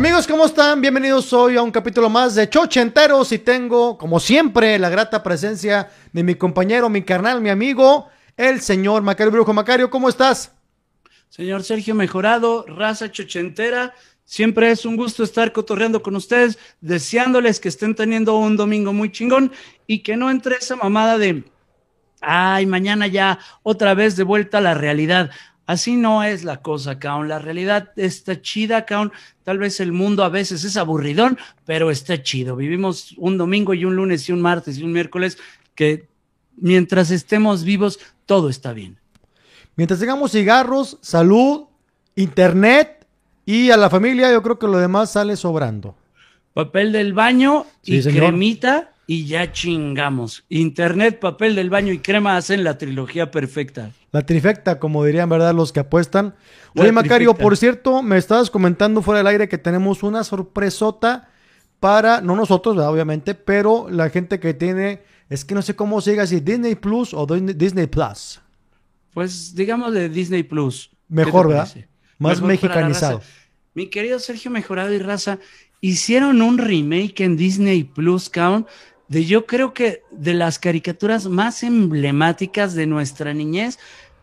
Amigos, ¿cómo están? Bienvenidos hoy a un capítulo más de Chochenteros y tengo, como siempre, la grata presencia de mi compañero, mi carnal, mi amigo, el señor Macario Brujo. Macario, ¿cómo estás? Señor Sergio Mejorado, raza chochentera, siempre es un gusto estar cotorreando con ustedes, deseándoles que estén teniendo un domingo muy chingón y que no entre esa mamada de, ay, mañana ya otra vez de vuelta a la realidad. Así no es la cosa, Kaun. La realidad está chida, Kaun. Tal vez el mundo a veces es aburridón, pero está chido. Vivimos un domingo y un lunes y un martes y un miércoles que mientras estemos vivos, todo está bien. Mientras tengamos cigarros, salud, internet y a la familia, yo creo que lo demás sale sobrando. Papel del baño y cremita y ya chingamos. Internet, papel del baño y crema hacen la trilogía perfecta. La trifecta, como dirían, ¿verdad? Los que apuestan. Oye, Macario, por cierto, me estabas comentando fuera del aire que tenemos una sorpresota para, no nosotros, obviamente, pero la gente que tiene, es que no sé cómo se diga, si Disney Plus o Disney Plus. Pues digamos de Disney Plus. Mejor, ¿verdad? Más mexicanizado. Mi querido Sergio Mejorado y Raza, hicieron un remake en Disney Plus, Count, de yo creo que de las caricaturas más emblemáticas de nuestra niñez,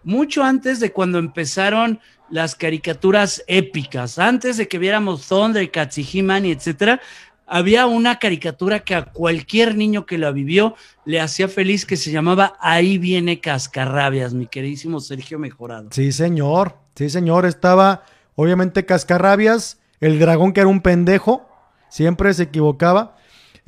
mucho antes de cuando empezaron las caricaturas épicas, antes de que viéramos Thundercats y He-Man etcétera, había una caricatura que a cualquier niño que la vivió le hacía feliz que se llamaba Ahí viene Cascarrabias, mi queridísimo Sergio Mejorado. Sí, señor, sí, señor, estaba obviamente Cascarrabias, el dragón que era un pendejo, siempre se equivocaba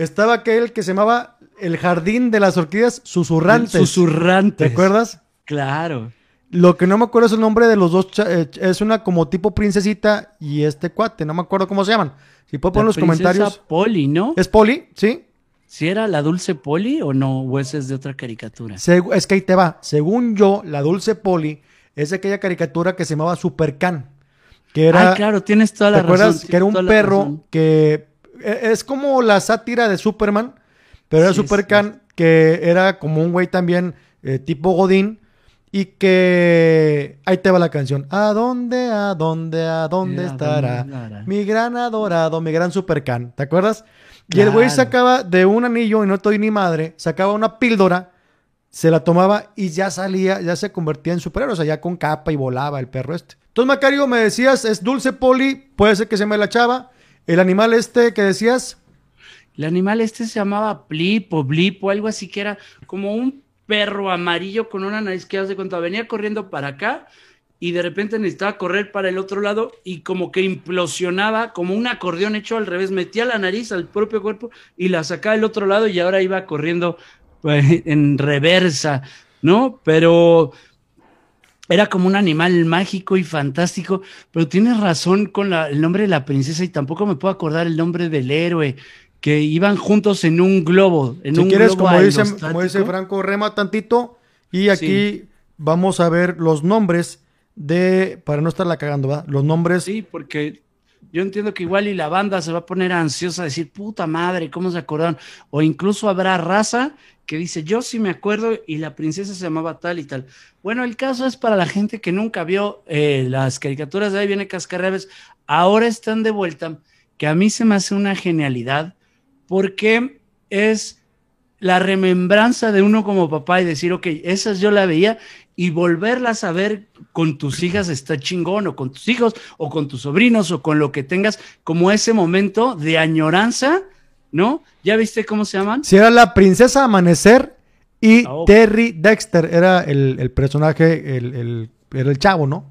estaba aquel que se llamaba El Jardín de las Orquídeas Susurrantes. Susurrantes. ¿Te acuerdas? Claro. Lo que no me acuerdo es el nombre de los dos. Eh, es una como tipo princesita y este cuate. No me acuerdo cómo se llaman. Si puedo poner en los comentarios. Poli, ¿no? ¿Es Poli? Sí. ¿Si era la dulce Poli o no? ¿O ese es de otra caricatura? es que ahí te va. Según yo, la dulce Poli es aquella caricatura que se llamaba Supercan. Que era. Ah, claro, tienes toda la ¿te acuerdas? Que era un perro que es como la sátira de Superman, pero era Supercan, que era como un güey también eh, tipo Godín. Y que ahí te va la canción. ¿A dónde, a dónde, a dónde estará? mi gran adorado, mi gran supercan. ¿Te acuerdas? Y el güey sacaba de un anillo, y no estoy ni madre, sacaba una píldora, se la tomaba y ya salía, ya se convertía en superhéroe, o sea, ya con capa y volaba el perro este. Entonces, Macario, me decías, es dulce poli, puede ser que se me la chava. ¿El animal este que decías? El animal este se llamaba Plip o Blip o algo así que era como un perro amarillo con una nariz que hace cuenta venía corriendo para acá y de repente necesitaba correr para el otro lado y como que implosionaba como un acordeón hecho al revés, metía la nariz al propio cuerpo y la sacaba al otro lado y ahora iba corriendo pues, en reversa, ¿no? Pero era como un animal mágico y fantástico, pero tienes razón con el nombre de la princesa y tampoco me puedo acordar el nombre del héroe, que iban juntos en un globo. En si un quieres, como, dice, como dice Franco, rema tantito y aquí vamos a ver los nombres de, para no estarla cagando, ¿va? Los nombres. Sí, porque yo entiendo que igual y la banda se va a poner ansiosa a decir, puta madre, ¿cómo se acordaron? O incluso habrá raza que dice, yo sí me acuerdo y la princesa se llamaba tal y tal. Bueno, el caso es para la gente que nunca vio eh, las caricaturas de ahí viene Cascarrabias, ahora están de vuelta, que a mí se me hace una genialidad, porque es la remembranza de uno como papá y decir, ok, esas yo la veía y volverlas a ver con tus hijas está chingón, o con tus hijos, o con tus sobrinos, o con lo que tengas, como ese momento de añoranza ¿no? ¿Ya viste cómo se llaman? Sí, era la princesa Amanecer y ah, Terry Dexter, era el, personaje, el, era el chavo, ¿no?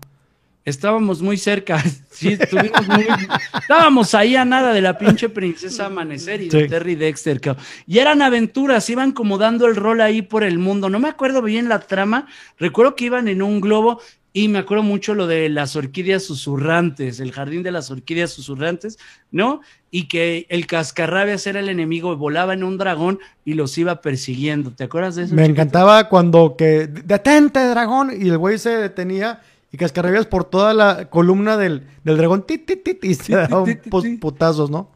Estábamos muy cerca, sí, estuvimos muy... Estábamos ahí a nada de la pinche princesa Amanecer y de Terry Dexter. Y eran aventuras, iban como dando el rol ahí por el mundo. No me acuerdo bien la trama, recuerdo que iban en un globo y me acuerdo mucho lo de las orquídeas susurrantes, el jardín de las orquídeas susurrantes, ¿no? Y que el cascarrabias era el enemigo, volaba en un dragón y los iba persiguiendo. ¿Te acuerdas de eso? Me encantaba cuando que detente dragón y el güey se detenía y cascarrabias por toda la columna del, dragón tit, tit, tit, y se daban putazos, ¿no?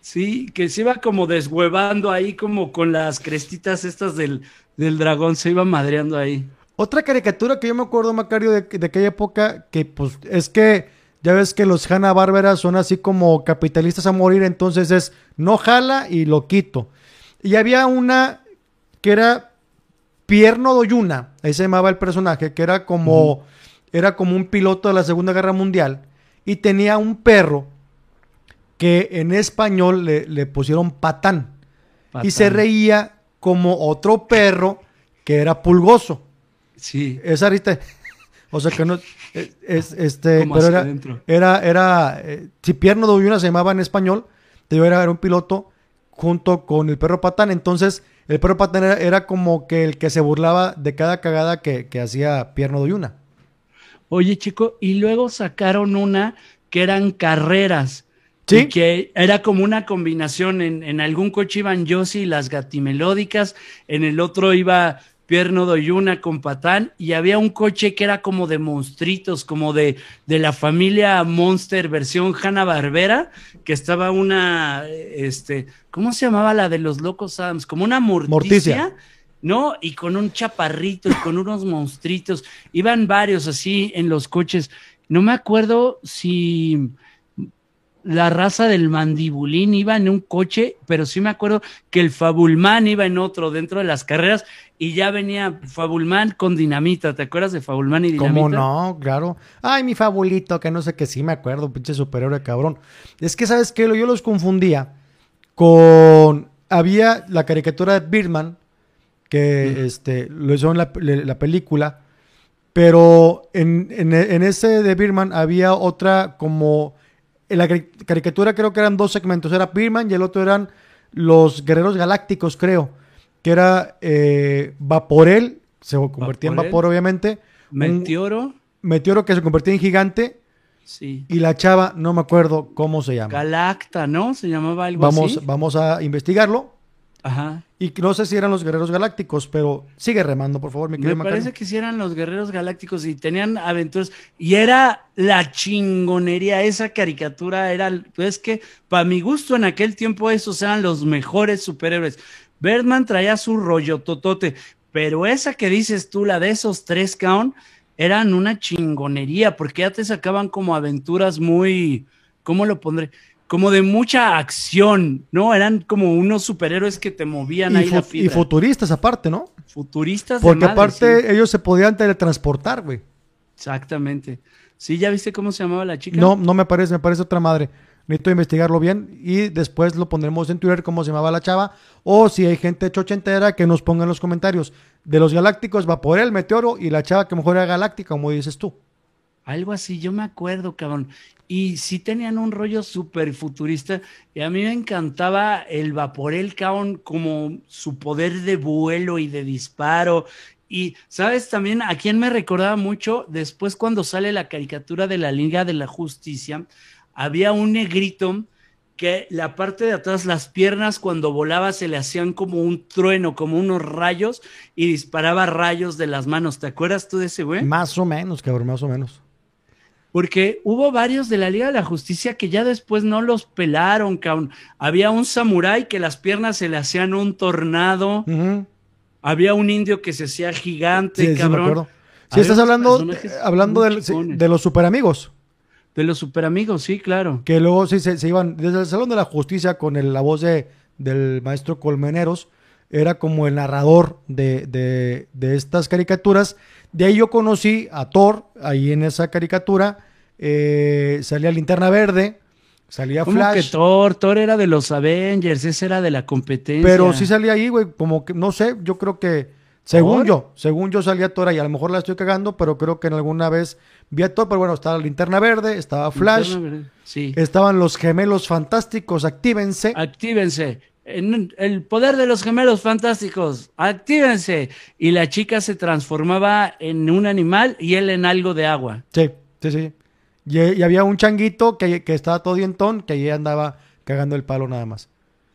Sí, que se iba como deshuevando ahí como con las crestitas estas del, del dragón, se iba madreando ahí. Otra caricatura que yo me acuerdo, Macario, de, de aquella época, que pues es que Ya ves que los Hanna Barbera son así como capitalistas a morir, entonces es no jala y lo quito. Y había una que era Pierno Doyuna, ahí se llamaba el personaje, que era como, era como un piloto de la Segunda Guerra Mundial y tenía un perro que en español le, pusieron patán, y se reía como otro perro que era pulgoso. Sí. Esa ahorita o sea que no. Es, este, pero era, era, era, eh, si Pierno de Uyuna se llamaba en español, te era, era un piloto junto con el perro patán. Entonces, el perro patán era, como que el que se burlaba de cada cagada que, hacía Pierno de Uyuna. Oye, chico, y luego sacaron una que eran carreras. ¿Sí? que era como una combinación. En, en algún coche iban Yossi y las gatimelódicas, en el otro iba Pierno Doyuna con Patán y había un coche que era como de monstruitos, como de, de la familia Monster versión Hanna Barbera, que estaba una, este, ¿cómo se llamaba la de los locos Adams? Como una morticia, ¿no? Y con un chaparrito y con unos monstruitos. Iban varios así en los coches. No me acuerdo si la raza del mandibulín iba en un coche, pero sí me acuerdo que el Fabulman iba en otro dentro de las carreras y ya venía Fabulman con dinamita. ¿Te acuerdas de Fabulman y dinamita? ¿Cómo no? Claro. Ay, mi fabulito, que no sé qué sí me acuerdo, pinche superhéroe cabrón. Es que, ¿sabes qué? Yo los confundía con. Había la caricatura de Birdman, que este, lo hizo en la, película, pero en, en ese de Birdman había otra como en la caricatura creo que eran dos segmentos, era Birman y el otro eran los guerreros galácticos, creo, que era eh, Vaporel, se convertía en vapor obviamente. Meteoro. meteoro que se convertía en gigante. Sí. Y la chava, no me acuerdo cómo se llama. Galacta, ¿no? Se llamaba algo vamos, así. Vamos a investigarlo. Ajá. Y no sé si eran los guerreros galácticos, pero sigue remando, por favor, mi querido Me parece que sí eran los guerreros galácticos y tenían aventuras. Y era la chingonería, esa caricatura era. Pues que, para mi gusto, en aquel tiempo, esos eran los mejores superhéroes. Birdman traía su rollo totote, pero esa que dices tú, la de esos tres count, eran una chingonería, porque ya te sacaban como aventuras muy. ¿Cómo lo pondré? Como de mucha acción, ¿no? Eran como unos superhéroes que te movían ahí la Y futuristas aparte, ¿no? Futuristas. Porque aparte ellos se podían teletransportar, güey. Exactamente. ¿Sí ya viste cómo se llamaba la chica? No, no me parece, me parece otra madre. Necesito investigarlo bien y después lo pondremos en Twitter cómo se llamaba la chava. O si hay gente chochentera que nos ponga en los comentarios. De los galácticos va por el meteoro y la chava que mejor era galáctica, como dices tú. Algo así, yo me acuerdo, cabrón. Y sí tenían un rollo súper futurista. Y a mí me encantaba el Vaporel, cabrón, como su poder de vuelo y de disparo. Y, ¿sabes? También a quien me recordaba mucho, después cuando sale la caricatura de la Liga de la Justicia, había un negrito que la parte de atrás, las piernas, cuando volaba se le hacían como un trueno, como unos rayos, y disparaba rayos de las manos. ¿Te acuerdas tú de ese güey? Más o menos, cabrón, más o menos porque hubo varios de la Liga de la Justicia que ya después no los pelaron, cabrón. Había un samurái que las piernas se le hacían un tornado. Había un indio que se hacía gigante, cabrón. Sí, estás hablando, hablando de los superamigos. De los superamigos, sí, claro. Que luego sí se, iban desde el Salón de la Justicia con la voz de, del maestro Colmeneros. Era como el narrador de, de, de estas caricaturas de ahí yo conocí a Thor, ahí en esa caricatura, eh, salía Linterna Verde, salía ¿Cómo Flash. que Thor? Thor era de los Avengers, ese era de la competencia. Pero sí salía ahí, güey, como que, no sé, yo creo que, según yo, según yo salía Thor ahí, a lo mejor la estoy cagando, pero creo que en alguna vez vi a Thor, pero bueno, estaba Linterna Verde, estaba Flash, sí. estaban los gemelos fantásticos, actívense. Actívense el poder de los gemelos fantásticos, actívense. Y la chica se transformaba en un animal y él en algo de agua. Sí, sí, sí. Y, había un changuito que, estaba todo dientón, que ahí andaba cagando el palo nada más.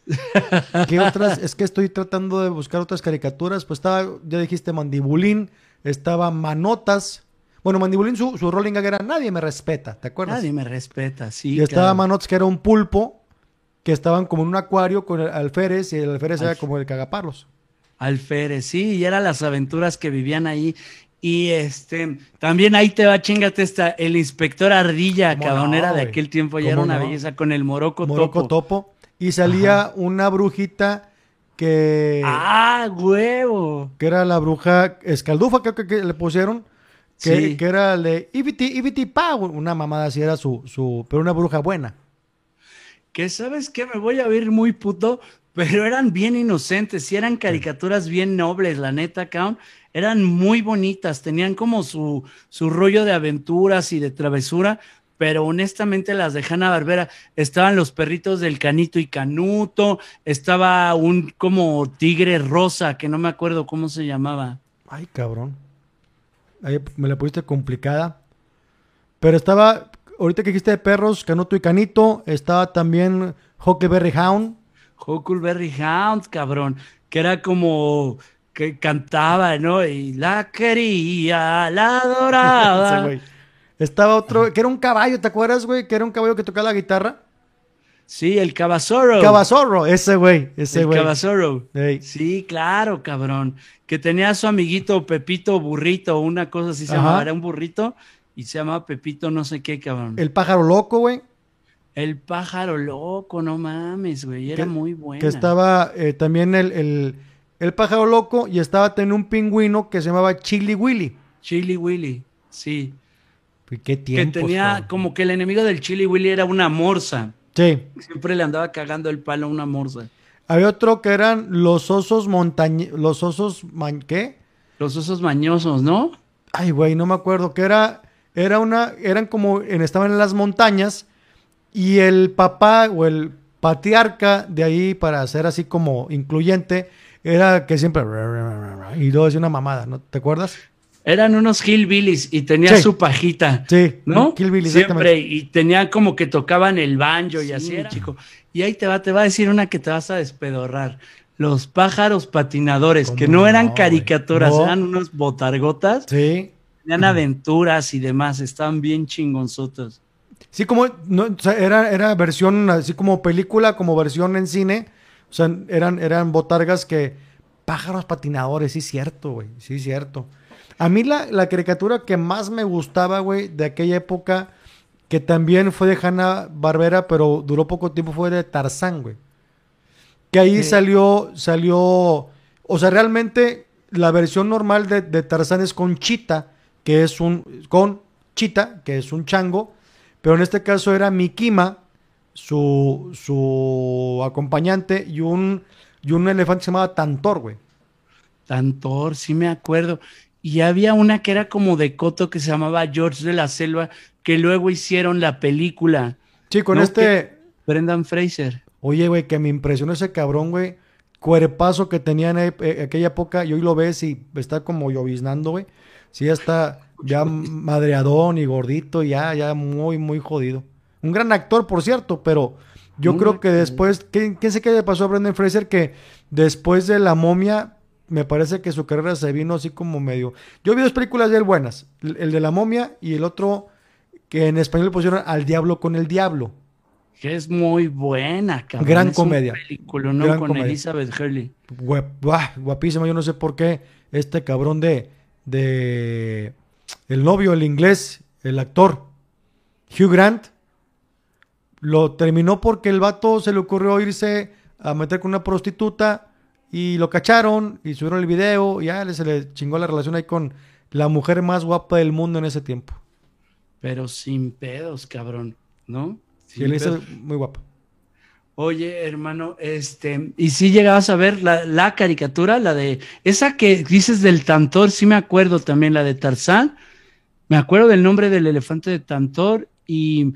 ¿Qué otras? Es que estoy tratando de buscar otras caricaturas. Pues estaba, ya dijiste Mandibulín, estaba Manotas. Bueno, Mandibulín, su, su rolling gag era Nadie me respeta, ¿te acuerdas? Nadie me respeta, sí. Y estaba Manotas, que era un pulpo que estaban como en un acuario con el alférez y el alférez era como el cagaparlos. Alférez, sí, y eran las aventuras que vivían ahí. Y este, también ahí te va, chingate esta, el inspector Ardilla, cabrón, era de aquel tiempo, ya era una belleza con el Moroco, Moroco Topo. Y salía una brujita que. ¡Ah, huevo! Que era la bruja escaldufa, creo que, le pusieron. Que, que era el de Ibiti, Ibiti Pa, una mamada así era su, su. Pero una bruja buena. Que sabes que me voy a ver muy puto, pero eran bien inocentes y eran caricaturas bien nobles, la neta, cabrón eran muy bonitas, tenían como su, su rollo de aventuras y de travesura, pero honestamente las de Hanna Barbera estaban los perritos del Canito y Canuto, estaba un como tigre rosa, que no me acuerdo cómo se llamaba. Ay, cabrón. Ahí me la pusiste complicada. Pero estaba, ahorita que dijiste de perros, Canuto y Canito, estaba también Huckleberry Hound. Huckleberry Hound, cabrón, que era como que cantaba, ¿no? Y la quería, la adoraba. Estaba otro, que era un caballo, ¿te acuerdas, güey? Que era un caballo que tocaba la guitarra. Sí, el Cabazorro. Cabazorro, ese güey, ese güey. El Cabazorro. Sí, claro, cabrón. Que tenía a su amiguito Pepito Burrito, una cosa así se llamaba, era un burrito y se llamaba Pepito no sé qué, cabrón. El pájaro loco, güey. El pájaro loco, no mames, güey, era muy bueno. Que estaba eh, también el el pájaro loco y estaba teniendo un pingüino que se llamaba Chili Willy. Chili Willy, sí. ¿Qué tiempo? Que tenía como que el enemigo del Chili Willy era una morsa. Sí. Siempre le andaba cagando el palo a una morsa. Había otro que eran los osos montañeros, los osos, ¿qué? Los osos mañosos, ¿no? Ay, güey, no me acuerdo, que era, era una, eran como, en, estaban en las montañas y el papá o el patriarca de ahí, para ser así como incluyente, era que siempre. Y luego decía una mamada, ¿no? ¿Te acuerdas? Eran unos hillbillies y tenía su pajita. Sí, ¿no? Hillbillies, Siempre. Y tenía como que tocaban el banjo y así era, chico. Y ahí te va, te va a decir una que te vas a despedorrar. Los pájaros patinadores, que no eran caricaturas, eran unos botargotas. Sí. Tenían aventuras y demás, estaban bien chingonzotos. Sí, como no, era, era versión así como película, como versión en cine o sea, eran, eran botargas que. Pájaros patinadores, sí, cierto, güey. Sí, cierto. A mí la, la caricatura que más me gustaba, güey, de aquella época, que también fue de Hanna Barbera, pero duró poco tiempo, fue de Tarzán, güey. Que ahí salió, salió. O sea, realmente la versión normal de, de, Tarzán es con Chita, que es un. con Chita, que es un chango. Pero en este caso era Mikima, su, su acompañante y un, y un elefante que se llamaba Tantor, güey. Tantor, sí me acuerdo. Y había una que era como de Coto que se llamaba George de la Selva, que luego hicieron la película. Sí, con este. Brendan Fraser. Oye, güey, que me impresionó ese cabrón, güey. Cuerpazo que tenía en e, aquella época, y hoy lo ves y está como lloviznando, güey. Sí, ya está ya madreadón y gordito, ya, ya muy, muy jodido. Un gran actor, por cierto, pero yo creo que después, ¿quién, ¿quién sé qué le pasó a Brendan Fraser? Que después de La momia, me parece que su carrera se vino así como medio... Yo vi dos películas de él buenas, el, de La momia y el otro que en español pusieron Al diablo con el diablo. Que es muy buena, cabrón. Gran comedia. película, ¿no? con Elizabeth Hurley. guapísima, yo no sé por qué este cabrón de, de... El novio, el inglés, el actor, Hugh Grant, lo terminó porque el vato se le ocurrió irse a meter con una prostituta y lo cacharon y subieron el video y ya se le chingó la relación ahí con la mujer más guapa del mundo en ese tiempo. Pero sin pedos, cabrón, ¿no? sí, él es muy guapa. Oye, hermano, este, y si llegabas a ver la, la, caricatura, la de, esa que dices del Tantor, sí me acuerdo también, la de Tarzán, me acuerdo del nombre del elefante de Tantor y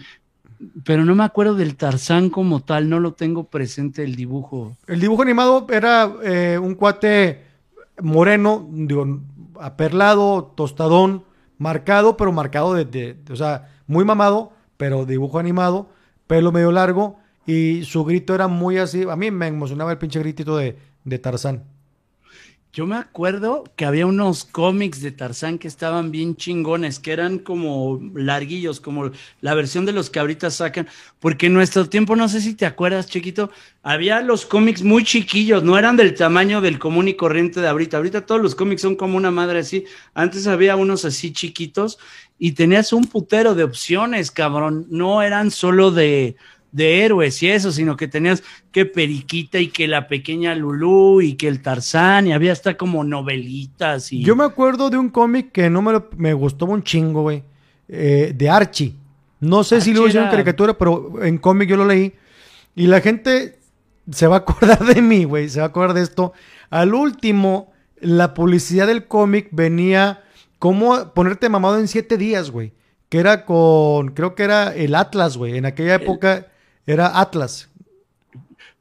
pero no me acuerdo del Tarzán como tal, no lo tengo presente el dibujo. El dibujo animado era eh, un cuate moreno, digo, aperlado, tostadón, marcado, pero marcado de, o sea, muy mamado, pero dibujo animado, pelo medio largo, y su grito era muy así, a mí me emocionaba el pinche gritito de, de Tarzán. Yo me acuerdo que había unos cómics de Tarzán que estaban bien chingones, que eran como larguillos, como la versión de los que ahorita sacan, porque en nuestro tiempo, no sé si te acuerdas, chiquito, había los cómics muy chiquillos, no eran del tamaño del común y corriente de ahorita. Ahorita todos los cómics son como una madre así. Antes había unos así chiquitos y tenías un putero de opciones, cabrón. No eran solo de, de héroes y eso, sino que tenías que Periquita y que la pequeña Lulú y que el Tarzán y había hasta como novelitas y... Yo me acuerdo de un cómic que no me, me gustó un chingo, güey, eh, de Archie. No sé si lo hicieron en caricatura, pero en cómic yo lo leí. Y la gente se va a acordar de mí, güey, se va a acordar de esto. Al último, la publicidad del cómic venía como ponerte mamado en siete días, güey. Que era con, creo que era el Atlas, güey. En aquella época era Atlas.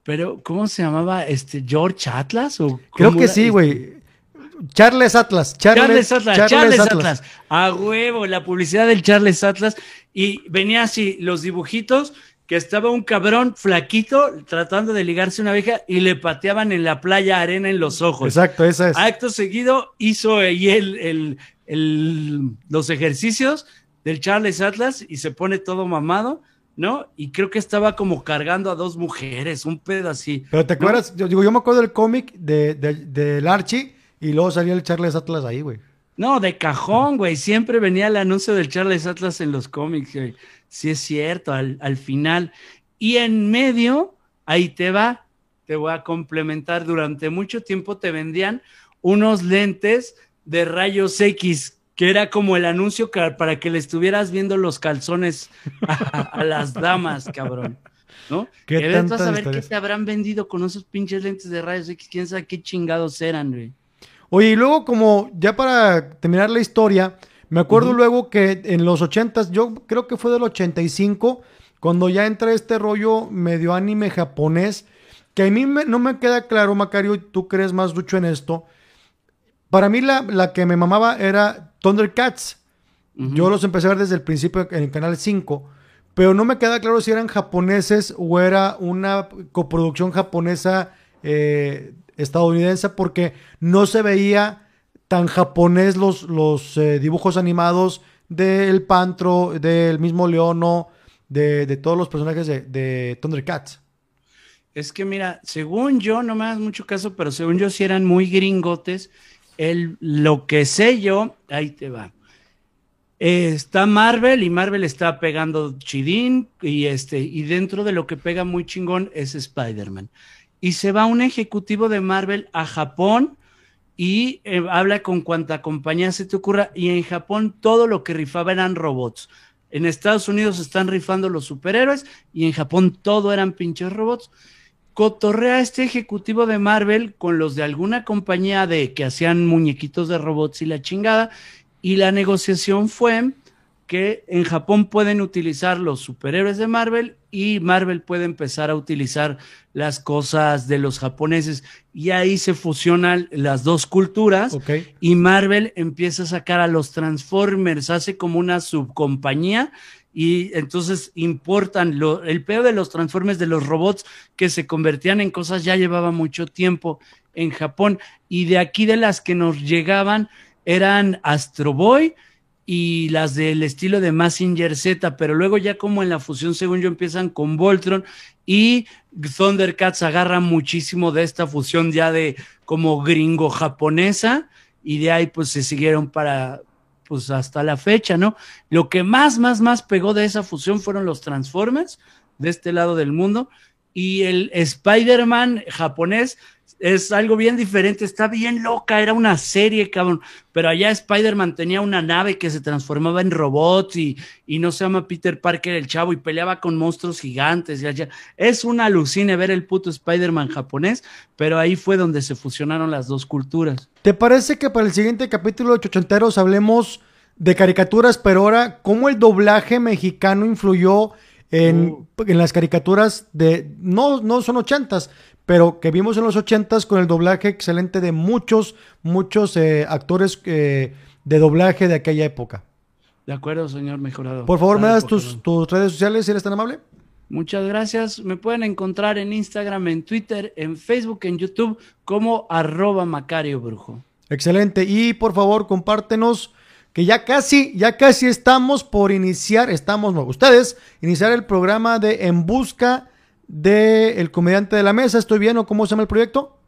Pero, ¿cómo se llamaba? Este, ¿George Atlas? ¿O Creo que sí, güey. Charles Atlas. Charles, Atlas. Charles, Atlas. A huevo, la publicidad del Charles Atlas. Y venía así, los dibujitos, que estaba un cabrón flaquito tratando de ligarse una abeja y le pateaban en la playa arena en los ojos. Exacto, esa es. Acto seguido hizo ahí el, los ejercicios del Charles Atlas y se pone todo mamado ¿no? Y creo que estaba como cargando a dos mujeres, un pedo así. Pero te acuerdas, yo digo, yo me acuerdo del cómic de, del Archie y luego salía el Charles Atlas ahí, güey. No, de cajón, güey. Siempre venía el anuncio del Charles Atlas en los cómics, güey. Sí es cierto, al, al final. Y en medio, ahí te va, te voy a complementar. Durante mucho tiempo te vendían unos lentes de rayos X que era como el anuncio para que le estuvieras viendo los calzones a, las damas, cabrón. ¿No? ¿Qué vas a ver qué te habrán vendido con esos pinches lentes de rayos X, quién sabe qué chingados eran, güey. Oye, y luego como ya para terminar la historia, me acuerdo luego que en los ochentas, yo creo que fue del 85, cuando ya entra este rollo medio anime japonés, que a mí no me queda claro, Macario, tú crees más mucho en esto. Para mí la, la que me mamaba era Thundercats. Yo los empecé a ver desde el principio en el canal 5, pero no me queda claro si eran japoneses o era una coproducción japonesa eh, estadounidense porque no se veía tan japonés los, los eh, dibujos animados del Pantro, del mismo Leono, de, de todos los personajes de, de, Thundercats. Es que mira, según yo, no me das mucho caso, pero según yo sí eran muy gringotes lo que sé yo, ahí te va. está Marvel y Marvel está pegando chidín y, este, y dentro de lo que pega muy chingón es Spider-Man. Y se va un ejecutivo de Marvel a Japón y eh, habla con cuanta compañía se te ocurra y en Japón todo lo que rifaba eran robots. En Estados Unidos están rifando los superhéroes y en Japón todo eran pinches robots cotorrea este ejecutivo de Marvel con los de alguna compañía de que hacían muñequitos de robots y la chingada. Y la negociación fue que en Japón pueden utilizar los superhéroes de Marvel y Marvel puede empezar a utilizar las cosas de los japoneses. Y ahí se fusionan las dos culturas y Marvel empieza a sacar a los Transformers, hace como una subcompañía y entonces importan el peor de los transformes de los robots que se convertían en cosas ya llevaba mucho tiempo en Japón. Y de aquí de las que nos llegaban eran Astro Boy y las del estilo de Massinger Z, pero luego ya como en la fusión según yo empiezan con Voltron y Thundercats agarra muchísimo de esta fusión ya de como gringo japonesa y de ahí pues se siguieron para pues hasta la fecha, ¿no? Lo que más, más, más pegó de esa fusión fueron los Transformers de este lado del mundo y el Spider-Man japonés es algo bien diferente, está bien loca, era una serie, cabrón, pero allá Spider-Man tenía una nave que se transformaba en robots y, y, no se llama Peter Parker el chavo y peleaba con monstruos gigantes y allá. Es una alucine ver el puto Spider-Man japonés, pero ahí fue donde se fusionaron las dos culturas. ¿Te parece que para el siguiente capítulo de Chochanteros hablemos de caricaturas, pero ahora cómo el doblaje mexicano influyó en, uh. en las caricaturas de, no, no son ochentas, pero que vimos en los ochentas con el doblaje excelente de muchos, muchos eh, actores eh, de doblaje de aquella época. De acuerdo, señor mejorado. Por favor, ¿me das tus, tus, redes sociales si eres tan amable? Muchas gracias. Me pueden encontrar en Instagram, en Twitter, en Facebook, en YouTube como arroba Macario Brujo. Excelente. Y por favor, compártenos que ya casi, ya casi estamos por iniciar, estamos, ustedes, iniciar el programa de En Busca del el Comediante de la Mesa. ¿Estoy bien o cómo se llama el proyecto?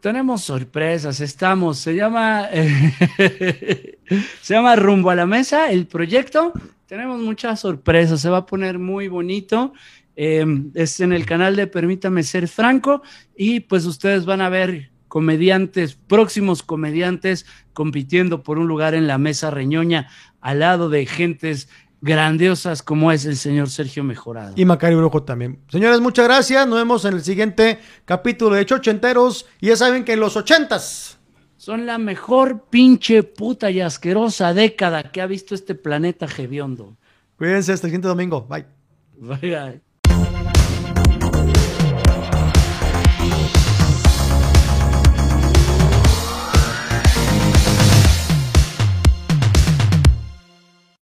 Tenemos sorpresas, estamos, se llama, se llama Rumbo a la Mesa, el proyecto. Tenemos muchas sorpresas, se va a poner muy bonito. Em, es en el canal de Permítame Ser Franco y pues ustedes van a ver comediantes, próximos comediantes compitiendo por un lugar en la mesa reñoña al lado de gentes grandiosas como es el señor Sergio Mejorado. Y Macario Brujo también. Señores, muchas gracias. Nos vemos en el siguiente capítulo de Chochenteros. Y ya saben que en los ochentas son la mejor pinche puta y asquerosa década que ha visto este planeta hediondo. Cuídense hasta el siguiente domingo. Bye. Bye, bye.